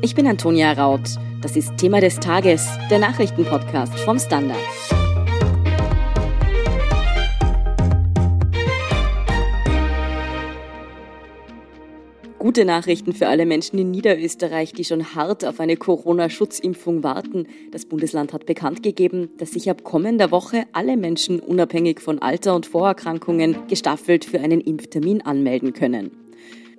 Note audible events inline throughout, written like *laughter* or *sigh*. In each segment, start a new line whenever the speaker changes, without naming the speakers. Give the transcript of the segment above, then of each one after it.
Ich bin Antonia Raut. Das ist Thema des Tages, der Nachrichtenpodcast vom Standard. Gute Nachrichten für alle Menschen in Niederösterreich, die schon hart auf eine Corona-Schutzimpfung warten. Das Bundesland hat bekannt gegeben, dass sich ab kommender Woche alle Menschen unabhängig von Alter und Vorerkrankungen gestaffelt für einen Impftermin anmelden können.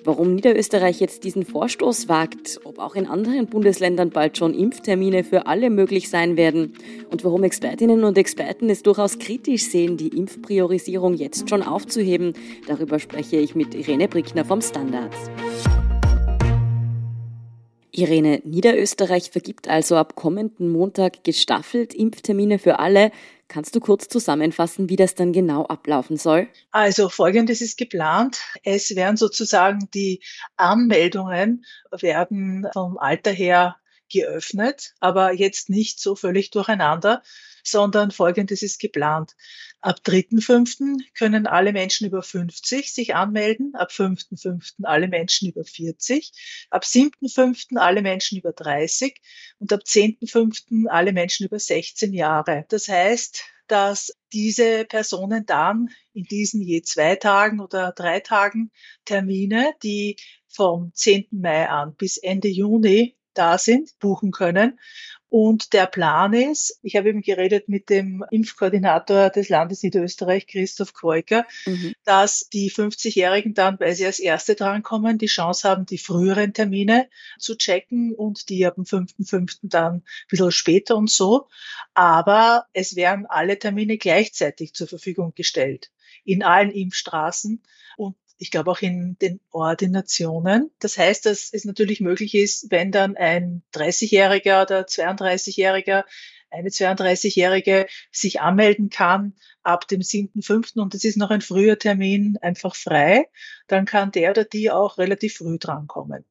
Warum Niederösterreich jetzt diesen Vorstoß wagt, ob auch in anderen Bundesländern bald schon Impftermine für alle möglich sein werden und warum Expertinnen und Experten es durchaus kritisch sehen, die Impfpriorisierung jetzt schon aufzuheben, darüber spreche ich mit Irene Brickner vom Standard. Irene, Niederösterreich vergibt also ab kommenden Montag gestaffelt Impftermine für alle. Kannst du kurz zusammenfassen, wie das dann genau ablaufen soll?
Also folgendes ist geplant. Es werden sozusagen die Anmeldungen werden vom Alter her geöffnet, aber jetzt nicht so völlig durcheinander, sondern folgendes ist geplant. Ab 3.5. können alle Menschen über 50 sich anmelden, ab 5.5. alle Menschen über 40, ab 7.5. alle Menschen über 30 und ab 10.5. alle Menschen über 16 Jahre. Das heißt, dass diese Personen dann in diesen je zwei Tagen oder drei Tagen Termine, die vom 10. Mai an bis Ende Juni da sind, buchen können. Und der Plan ist, ich habe eben geredet mit dem Impfkoordinator des Landes Niederösterreich, Christoph Kreuker, mhm. dass die 50-Jährigen dann, weil sie als Erste drankommen, die Chance haben, die früheren Termine zu checken und die ab dem 5.5. dann ein bisschen später und so. Aber es werden alle Termine gleichzeitig zur Verfügung gestellt in allen Impfstraßen. Und ich glaube auch in den Ordinationen. Das heißt, dass es natürlich möglich ist, wenn dann ein 30-Jähriger oder 32-Jähriger, eine 32-Jährige sich anmelden kann ab dem 7.5. und es ist noch ein früher Termin einfach frei, dann kann der oder die auch relativ früh drankommen.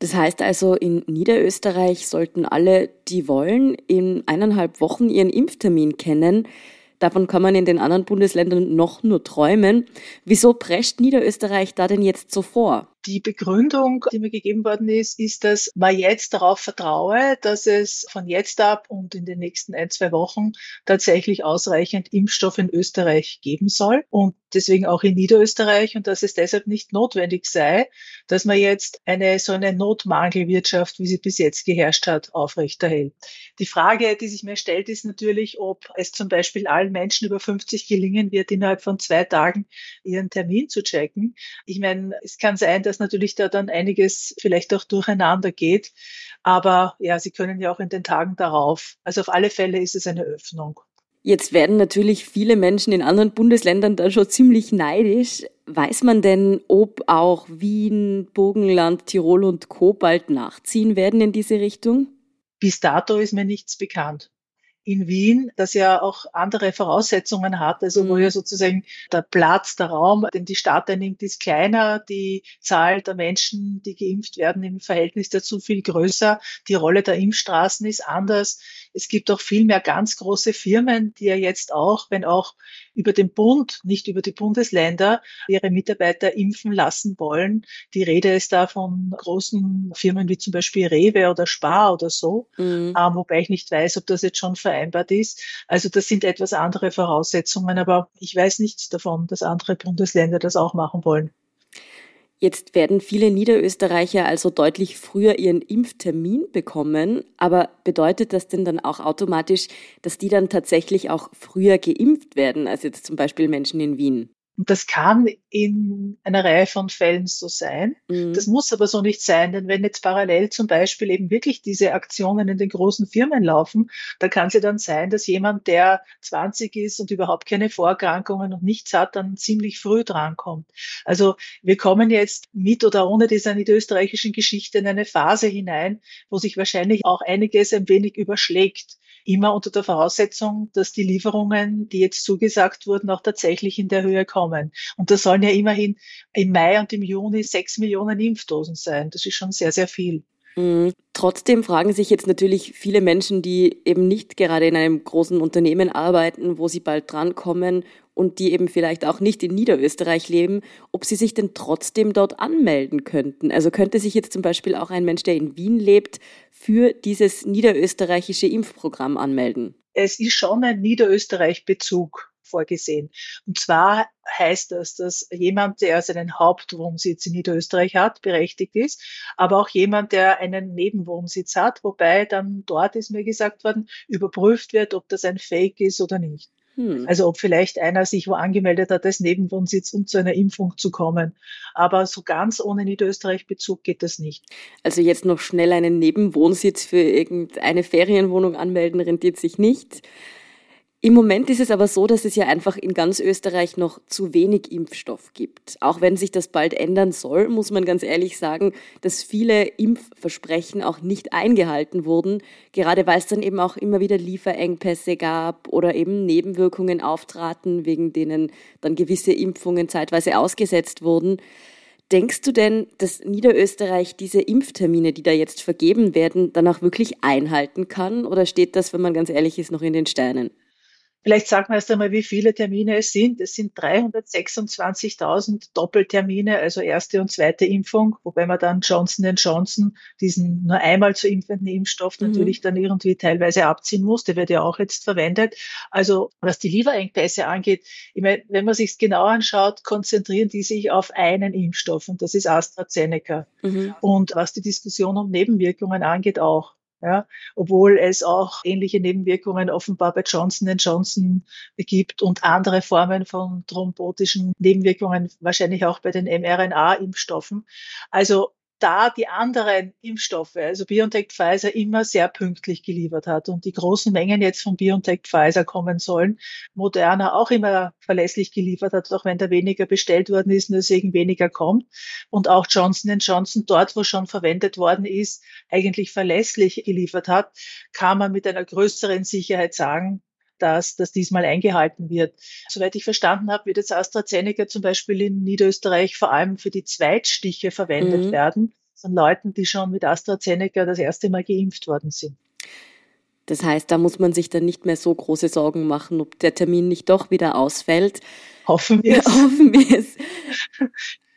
Das heißt also, in Niederösterreich sollten alle, die wollen, in eineinhalb Wochen ihren Impftermin kennen. Davon kann man in den anderen Bundesländern noch nur träumen. Wieso prescht Niederösterreich da denn jetzt so vor?
Die Begründung, die mir gegeben worden ist, ist, dass man jetzt darauf vertraue, dass es von jetzt ab und in den nächsten ein, zwei Wochen tatsächlich ausreichend Impfstoff in Österreich geben soll und deswegen auch in Niederösterreich und dass es deshalb nicht notwendig sei, dass man jetzt eine so eine Notmangelwirtschaft, wie sie bis jetzt geherrscht hat, aufrechterhält. Die Frage, die sich mir stellt, ist natürlich, ob es zum Beispiel allen Menschen über 50 gelingen wird, innerhalb von zwei Tagen ihren Termin zu checken. Ich meine, es kann sein, dass natürlich da dann einiges vielleicht auch durcheinander geht. Aber ja, sie können ja auch in den Tagen darauf. Also auf alle Fälle ist es eine Öffnung.
Jetzt werden natürlich viele Menschen in anderen Bundesländern da schon ziemlich neidisch. Weiß man denn, ob auch Wien, Burgenland, Tirol und Co. bald nachziehen werden in diese Richtung?
Bis dato ist mir nichts bekannt in Wien, das ja auch andere Voraussetzungen hat, also wo mhm. ja sozusagen der Platz, der Raum, den die Stadt einnimmt, ist kleiner, die Zahl der Menschen, die geimpft werden im Verhältnis dazu viel größer, die Rolle der Impfstraßen ist anders. Es gibt auch viel mehr ganz große Firmen, die ja jetzt auch, wenn auch über den Bund, nicht über die Bundesländer, ihre Mitarbeiter impfen lassen wollen. Die Rede ist da von großen Firmen wie zum Beispiel Rewe oder Spar oder so, mhm. ähm, wobei ich nicht weiß, ob das jetzt schon vereinbart ist. Also das sind etwas andere Voraussetzungen, aber ich weiß nichts davon, dass andere Bundesländer das auch machen wollen.
Jetzt werden viele Niederösterreicher also deutlich früher ihren Impftermin bekommen. Aber bedeutet das denn dann auch automatisch, dass die dann tatsächlich auch früher geimpft werden als jetzt zum Beispiel Menschen in Wien?
Und das kann in einer Reihe von Fällen so sein. Mhm. Das muss aber so nicht sein, denn wenn jetzt parallel zum Beispiel eben wirklich diese Aktionen in den großen Firmen laufen, da kann es ja dann sein, dass jemand, der 20 ist und überhaupt keine Vorerkrankungen und nichts hat, dann ziemlich früh drankommt. Also wir kommen jetzt mit oder ohne dieser niederösterreichischen Geschichte in eine Phase hinein, wo sich wahrscheinlich auch einiges ein wenig überschlägt immer unter der Voraussetzung, dass die Lieferungen, die jetzt zugesagt wurden, auch tatsächlich in der Höhe kommen. Und das sollen ja immerhin im Mai und im Juni sechs Millionen Impfdosen sein. Das ist schon sehr, sehr viel.
Mhm. Trotzdem fragen sich jetzt natürlich viele Menschen, die eben nicht gerade in einem großen Unternehmen arbeiten, wo sie bald drankommen, und die eben vielleicht auch nicht in Niederösterreich leben, ob sie sich denn trotzdem dort anmelden könnten. Also könnte sich jetzt zum Beispiel auch ein Mensch, der in Wien lebt, für dieses niederösterreichische Impfprogramm anmelden?
Es ist schon ein Niederösterreich-Bezug vorgesehen. Und zwar heißt das, dass jemand, der seinen Hauptwohnsitz in Niederösterreich hat, berechtigt ist, aber auch jemand, der einen Nebenwohnsitz hat, wobei dann dort ist mir gesagt worden, überprüft wird, ob das ein Fake ist oder nicht. Hm. Also ob vielleicht einer sich wo angemeldet hat als Nebenwohnsitz, um zu einer Impfung zu kommen. Aber so ganz ohne Niederösterreich-Bezug geht das nicht.
Also jetzt noch schnell einen Nebenwohnsitz für irgendeine Ferienwohnung anmelden, rentiert sich nicht. Im Moment ist es aber so, dass es ja einfach in ganz Österreich noch zu wenig Impfstoff gibt. Auch wenn sich das bald ändern soll, muss man ganz ehrlich sagen, dass viele Impfversprechen auch nicht eingehalten wurden, gerade weil es dann eben auch immer wieder Lieferengpässe gab oder eben Nebenwirkungen auftraten, wegen denen dann gewisse Impfungen zeitweise ausgesetzt wurden. Denkst du denn, dass Niederösterreich diese Impftermine, die da jetzt vergeben werden, dann auch wirklich einhalten kann? Oder steht das, wenn man ganz ehrlich ist, noch in den Steinen?
Vielleicht sagen wir erst einmal, wie viele Termine es sind. Es sind 326.000 Doppeltermine, also erste und zweite Impfung, wobei man dann Johnson Johnson, diesen nur einmal zu impfenden Impfstoff, mhm. natürlich dann irgendwie teilweise abziehen muss. Der wird ja auch jetzt verwendet. Also was die Lieferengpässe angeht, ich meine, wenn man sich genau anschaut, konzentrieren die sich auf einen Impfstoff und das ist AstraZeneca. Mhm. Und was die Diskussion um Nebenwirkungen angeht, auch. Ja, obwohl es auch ähnliche Nebenwirkungen offenbar bei Johnson Johnson gibt und andere Formen von thrombotischen Nebenwirkungen, wahrscheinlich auch bei den mRNA-Impfstoffen. Also da die anderen Impfstoffe, also BioNTech Pfizer, immer sehr pünktlich geliefert hat und die großen Mengen jetzt von BioNTech Pfizer kommen sollen, Moderna auch immer verlässlich geliefert hat, auch wenn da weniger bestellt worden ist und deswegen weniger kommt. Und auch Johnson Johnson dort, wo schon verwendet worden ist, eigentlich verlässlich geliefert hat, kann man mit einer größeren Sicherheit sagen, dass das diesmal eingehalten wird. Soweit ich verstanden habe, wird jetzt AstraZeneca zum Beispiel in Niederösterreich vor allem für die Zweitstiche verwendet mhm. werden von Leuten, die schon mit AstraZeneca das erste Mal geimpft worden sind.
Das heißt, da muss man sich dann nicht mehr so große Sorgen machen, ob der Termin nicht doch wieder ausfällt.
Hoffen *laughs* wir
es. Hoffen wir es.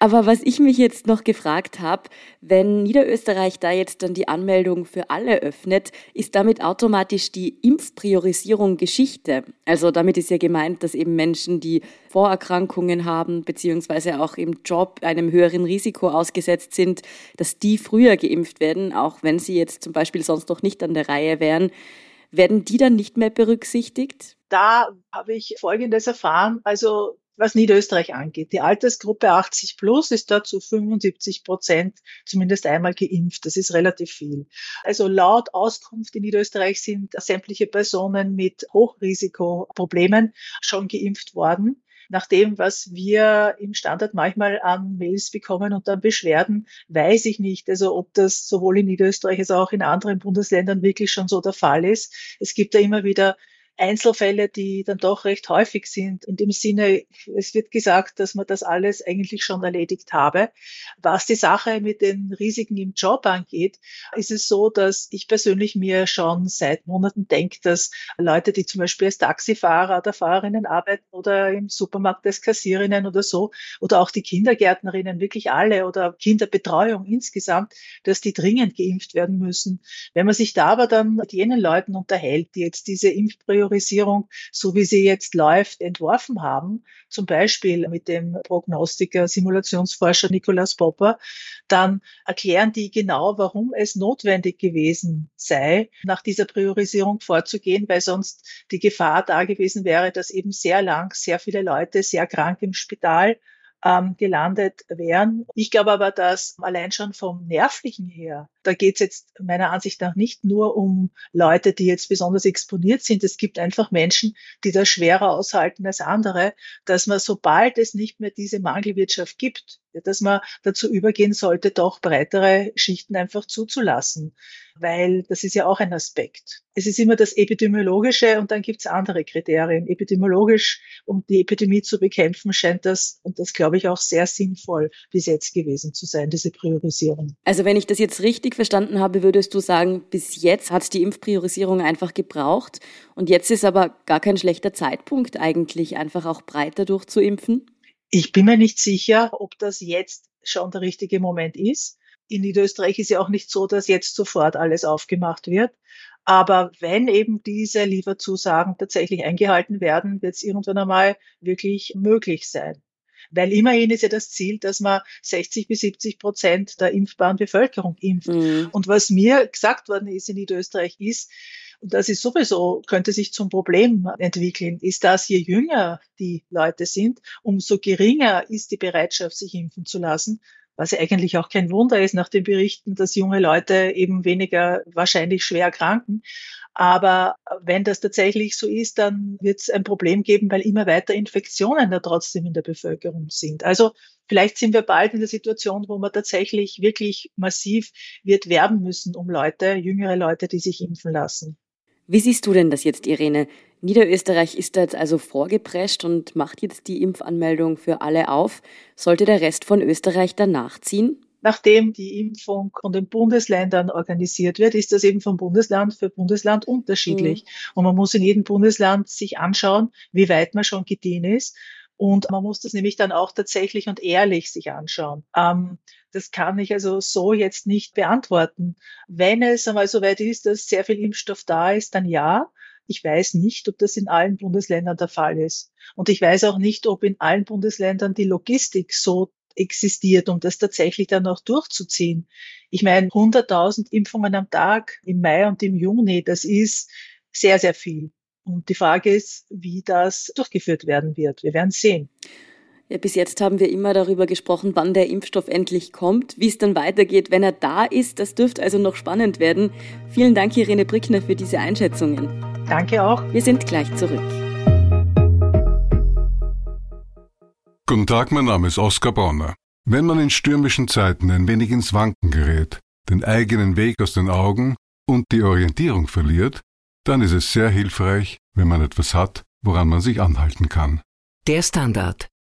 Aber was ich mich jetzt noch gefragt habe, wenn Niederösterreich da jetzt dann die Anmeldung für alle öffnet, ist damit automatisch die Impfpriorisierung Geschichte. Also damit ist ja gemeint, dass eben Menschen, die Vorerkrankungen haben, beziehungsweise auch im Job einem höheren Risiko ausgesetzt sind, dass die früher geimpft werden, auch wenn sie jetzt zum Beispiel sonst noch nicht an der Reihe wären. Werden die dann nicht mehr berücksichtigt?
Da habe ich Folgendes erfahren. Also was Niederösterreich angeht. Die Altersgruppe 80 plus ist da zu 75 Prozent zumindest einmal geimpft. Das ist relativ viel. Also laut Auskunft in Niederösterreich sind sämtliche Personen mit Hochrisikoproblemen schon geimpft worden nach dem, was wir im Standard manchmal an Mails bekommen und an Beschwerden, weiß ich nicht, also ob das sowohl in Niederösterreich als auch in anderen Bundesländern wirklich schon so der Fall ist. Es gibt da immer wieder Einzelfälle, die dann doch recht häufig sind. In dem Sinne, es wird gesagt, dass man das alles eigentlich schon erledigt habe. Was die Sache mit den Risiken im Job angeht, ist es so, dass ich persönlich mir schon seit Monaten denke, dass Leute, die zum Beispiel als Taxifahrer oder Fahrerinnen arbeiten oder im Supermarkt als Kassierinnen oder so, oder auch die Kindergärtnerinnen, wirklich alle oder Kinderbetreuung insgesamt, dass die dringend geimpft werden müssen. Wenn man sich da aber dann mit jenen Leuten unterhält, die jetzt diese Impfpriorisierung Priorisierung, so wie sie jetzt läuft, entworfen haben, zum Beispiel mit dem Prognostiker, Simulationsforscher Nikolaus Popper, dann erklären die genau, warum es notwendig gewesen sei, nach dieser Priorisierung vorzugehen, weil sonst die Gefahr da gewesen wäre, dass eben sehr lang sehr viele Leute sehr krank im Spital ähm, gelandet wären. Ich glaube aber, dass allein schon vom nervlichen her, da geht es jetzt meiner Ansicht nach nicht nur um Leute, die jetzt besonders exponiert sind. Es gibt einfach Menschen, die das schwerer aushalten als andere, dass man, sobald es nicht mehr diese Mangelwirtschaft gibt, dass man dazu übergehen sollte, doch breitere Schichten einfach zuzulassen, weil das ist ja auch ein Aspekt. Es ist immer das Epidemiologische und dann gibt es andere Kriterien. Epidemiologisch, um die Epidemie zu bekämpfen, scheint das, und das glaube ich auch sehr sinnvoll bis jetzt gewesen zu sein, diese Priorisierung.
Also wenn ich das jetzt richtig verstanden habe, würdest du sagen, bis jetzt hat die Impfpriorisierung einfach gebraucht und jetzt ist aber gar kein schlechter Zeitpunkt eigentlich, einfach auch breiter durchzuimpfen?
Ich bin mir nicht sicher, ob das jetzt schon der richtige Moment ist. In Niederösterreich ist ja auch nicht so, dass jetzt sofort alles aufgemacht wird. Aber wenn eben diese Lieferzusagen tatsächlich eingehalten werden, wird es irgendwann einmal wirklich möglich sein. Weil immerhin ist ja das Ziel, dass man 60 bis 70 Prozent der impfbaren Bevölkerung impft. Mhm. Und was mir gesagt worden ist in Niederösterreich ist, das ist sowieso, könnte sich zum Problem entwickeln, ist, dass je jünger die Leute sind, umso geringer ist die Bereitschaft, sich impfen zu lassen. Was ja eigentlich auch kein Wunder ist nach den Berichten, dass junge Leute eben weniger wahrscheinlich schwer erkranken. Aber wenn das tatsächlich so ist, dann wird es ein Problem geben, weil immer weiter Infektionen da trotzdem in der Bevölkerung sind. Also vielleicht sind wir bald in der Situation, wo man tatsächlich wirklich massiv wird werben müssen um Leute, jüngere Leute, die sich impfen lassen.
Wie siehst du denn das jetzt, Irene? Niederösterreich ist da jetzt also vorgeprescht und macht jetzt die Impfanmeldung für alle auf. Sollte der Rest von Österreich danach ziehen?
Nachdem die Impfung von den Bundesländern organisiert wird, ist das eben von Bundesland für Bundesland unterschiedlich. Mhm. Und man muss in jedem Bundesland sich anschauen, wie weit man schon gediehen ist. Und man muss das nämlich dann auch tatsächlich und ehrlich sich anschauen. Ähm, das kann ich also so jetzt nicht beantworten. Wenn es einmal so weit ist, dass sehr viel Impfstoff da ist, dann ja. Ich weiß nicht, ob das in allen Bundesländern der Fall ist. Und ich weiß auch nicht, ob in allen Bundesländern die Logistik so existiert, um das tatsächlich dann auch durchzuziehen. Ich meine, 100.000 Impfungen am Tag im Mai und im Juni, das ist sehr, sehr viel. Und die Frage ist, wie das durchgeführt werden wird. Wir werden sehen.
Ja, bis jetzt haben wir immer darüber gesprochen, wann der Impfstoff endlich kommt, wie es dann weitergeht, wenn er da ist. Das dürfte also noch spannend werden. Vielen Dank, Irene Brickner, für diese Einschätzungen.
Danke auch.
Wir sind gleich zurück.
Guten Tag, mein Name ist Oskar Bonner. Wenn man in stürmischen Zeiten ein wenig ins Wanken gerät, den eigenen Weg aus den Augen und die Orientierung verliert, dann ist es sehr hilfreich, wenn man etwas hat, woran man sich anhalten kann.
Der Standard,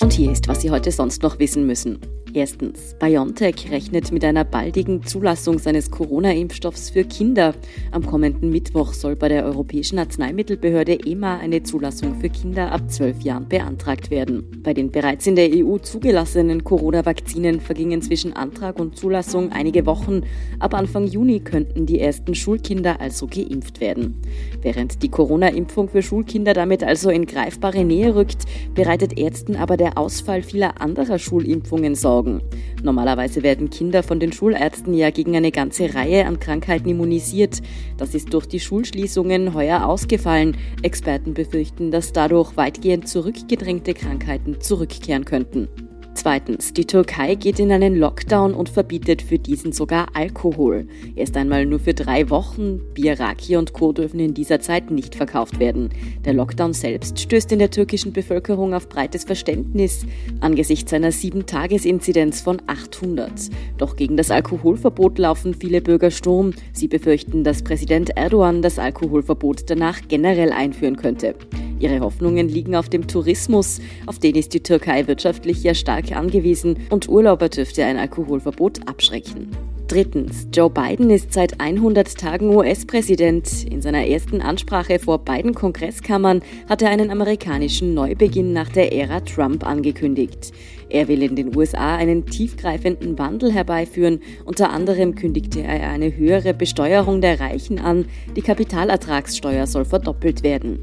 Und hier ist, was Sie heute sonst noch wissen müssen. Erstens, BioNTech rechnet mit einer baldigen Zulassung seines Corona-Impfstoffs für Kinder. Am kommenden Mittwoch soll bei der Europäischen Arzneimittelbehörde EMA eine Zulassung für Kinder ab zwölf Jahren beantragt werden. Bei den bereits in der EU zugelassenen Corona-Vakzinen vergingen zwischen Antrag und Zulassung einige Wochen. Ab Anfang Juni könnten die ersten Schulkinder also geimpft werden. Während die Corona-Impfung für Schulkinder damit also in greifbare Nähe rückt, bereitet Ärzten aber der Ausfall vieler anderer Schulimpfungen Sorgen sorgen. Normalerweise werden Kinder von den Schulärzten ja gegen eine ganze Reihe an Krankheiten immunisiert. Das ist durch die Schulschließungen heuer ausgefallen. Experten befürchten, dass dadurch weitgehend zurückgedrängte Krankheiten zurückkehren könnten. Zweitens, die Türkei geht in einen Lockdown und verbietet für diesen sogar Alkohol. Erst einmal nur für drei Wochen. Bier, Raki und Co. dürfen in dieser Zeit nicht verkauft werden. Der Lockdown selbst stößt in der türkischen Bevölkerung auf breites Verständnis angesichts einer 7-Tages-Inzidenz von 800. Doch gegen das Alkoholverbot laufen viele Bürger Sturm. Sie befürchten, dass Präsident Erdogan das Alkoholverbot danach generell einführen könnte. Ihre Hoffnungen liegen auf dem Tourismus, auf den ist die Türkei wirtschaftlich ja stark angewiesen und Urlauber dürfte ein Alkoholverbot abschrecken. Drittens, Joe Biden ist seit 100 Tagen US-Präsident. In seiner ersten Ansprache vor beiden Kongresskammern hat er einen amerikanischen Neubeginn nach der Ära Trump angekündigt. Er will in den USA einen tiefgreifenden Wandel herbeiführen. Unter anderem kündigte er eine höhere Besteuerung der Reichen an. Die Kapitalertragssteuer soll verdoppelt werden.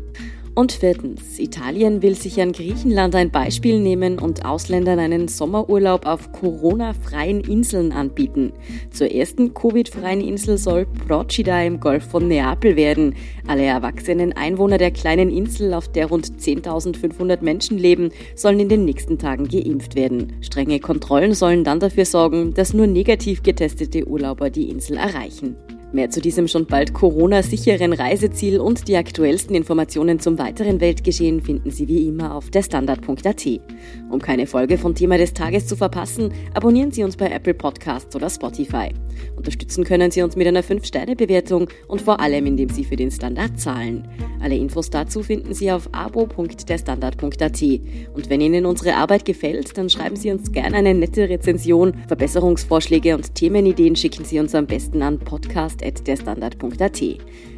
Und viertens, Italien will sich an Griechenland ein Beispiel nehmen und Ausländern einen Sommerurlaub auf Corona-freien Inseln anbieten. Zur ersten Covid-freien Insel soll Procida im Golf von Neapel werden. Alle erwachsenen Einwohner der kleinen Insel, auf der rund 10.500 Menschen leben, sollen in den nächsten Tagen geimpft werden. Strenge Kontrollen sollen dann dafür sorgen, dass nur negativ getestete Urlauber die Insel erreichen. Mehr zu diesem schon bald Corona-sicheren Reiseziel und die aktuellsten Informationen zum weiteren Weltgeschehen finden Sie wie immer auf derstandard.at. Um keine Folge von Thema des Tages zu verpassen, abonnieren Sie uns bei Apple Podcasts oder Spotify. Unterstützen können Sie uns mit einer 5-Sterne-Bewertung und vor allem, indem Sie für den Standard zahlen. Alle Infos dazu finden Sie auf abo.derstandard.at. Und wenn Ihnen unsere Arbeit gefällt, dann schreiben Sie uns gerne eine nette Rezension. Verbesserungsvorschläge und Themenideen schicken Sie uns am besten an podcast.derstandard.at.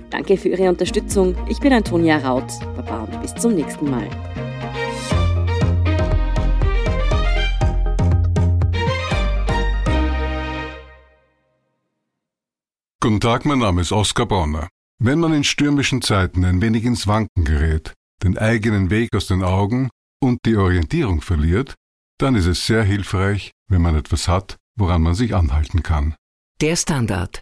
Danke für Ihre Unterstützung. Ich bin Antonia Raut. Baba und bis zum nächsten Mal.
Guten Tag, mein Name ist Oskar Bonner. Wenn man in stürmischen Zeiten ein wenig ins Wanken gerät, den eigenen Weg aus den Augen und die Orientierung verliert, dann ist es sehr hilfreich, wenn man etwas hat, woran man sich anhalten kann.
Der Standard,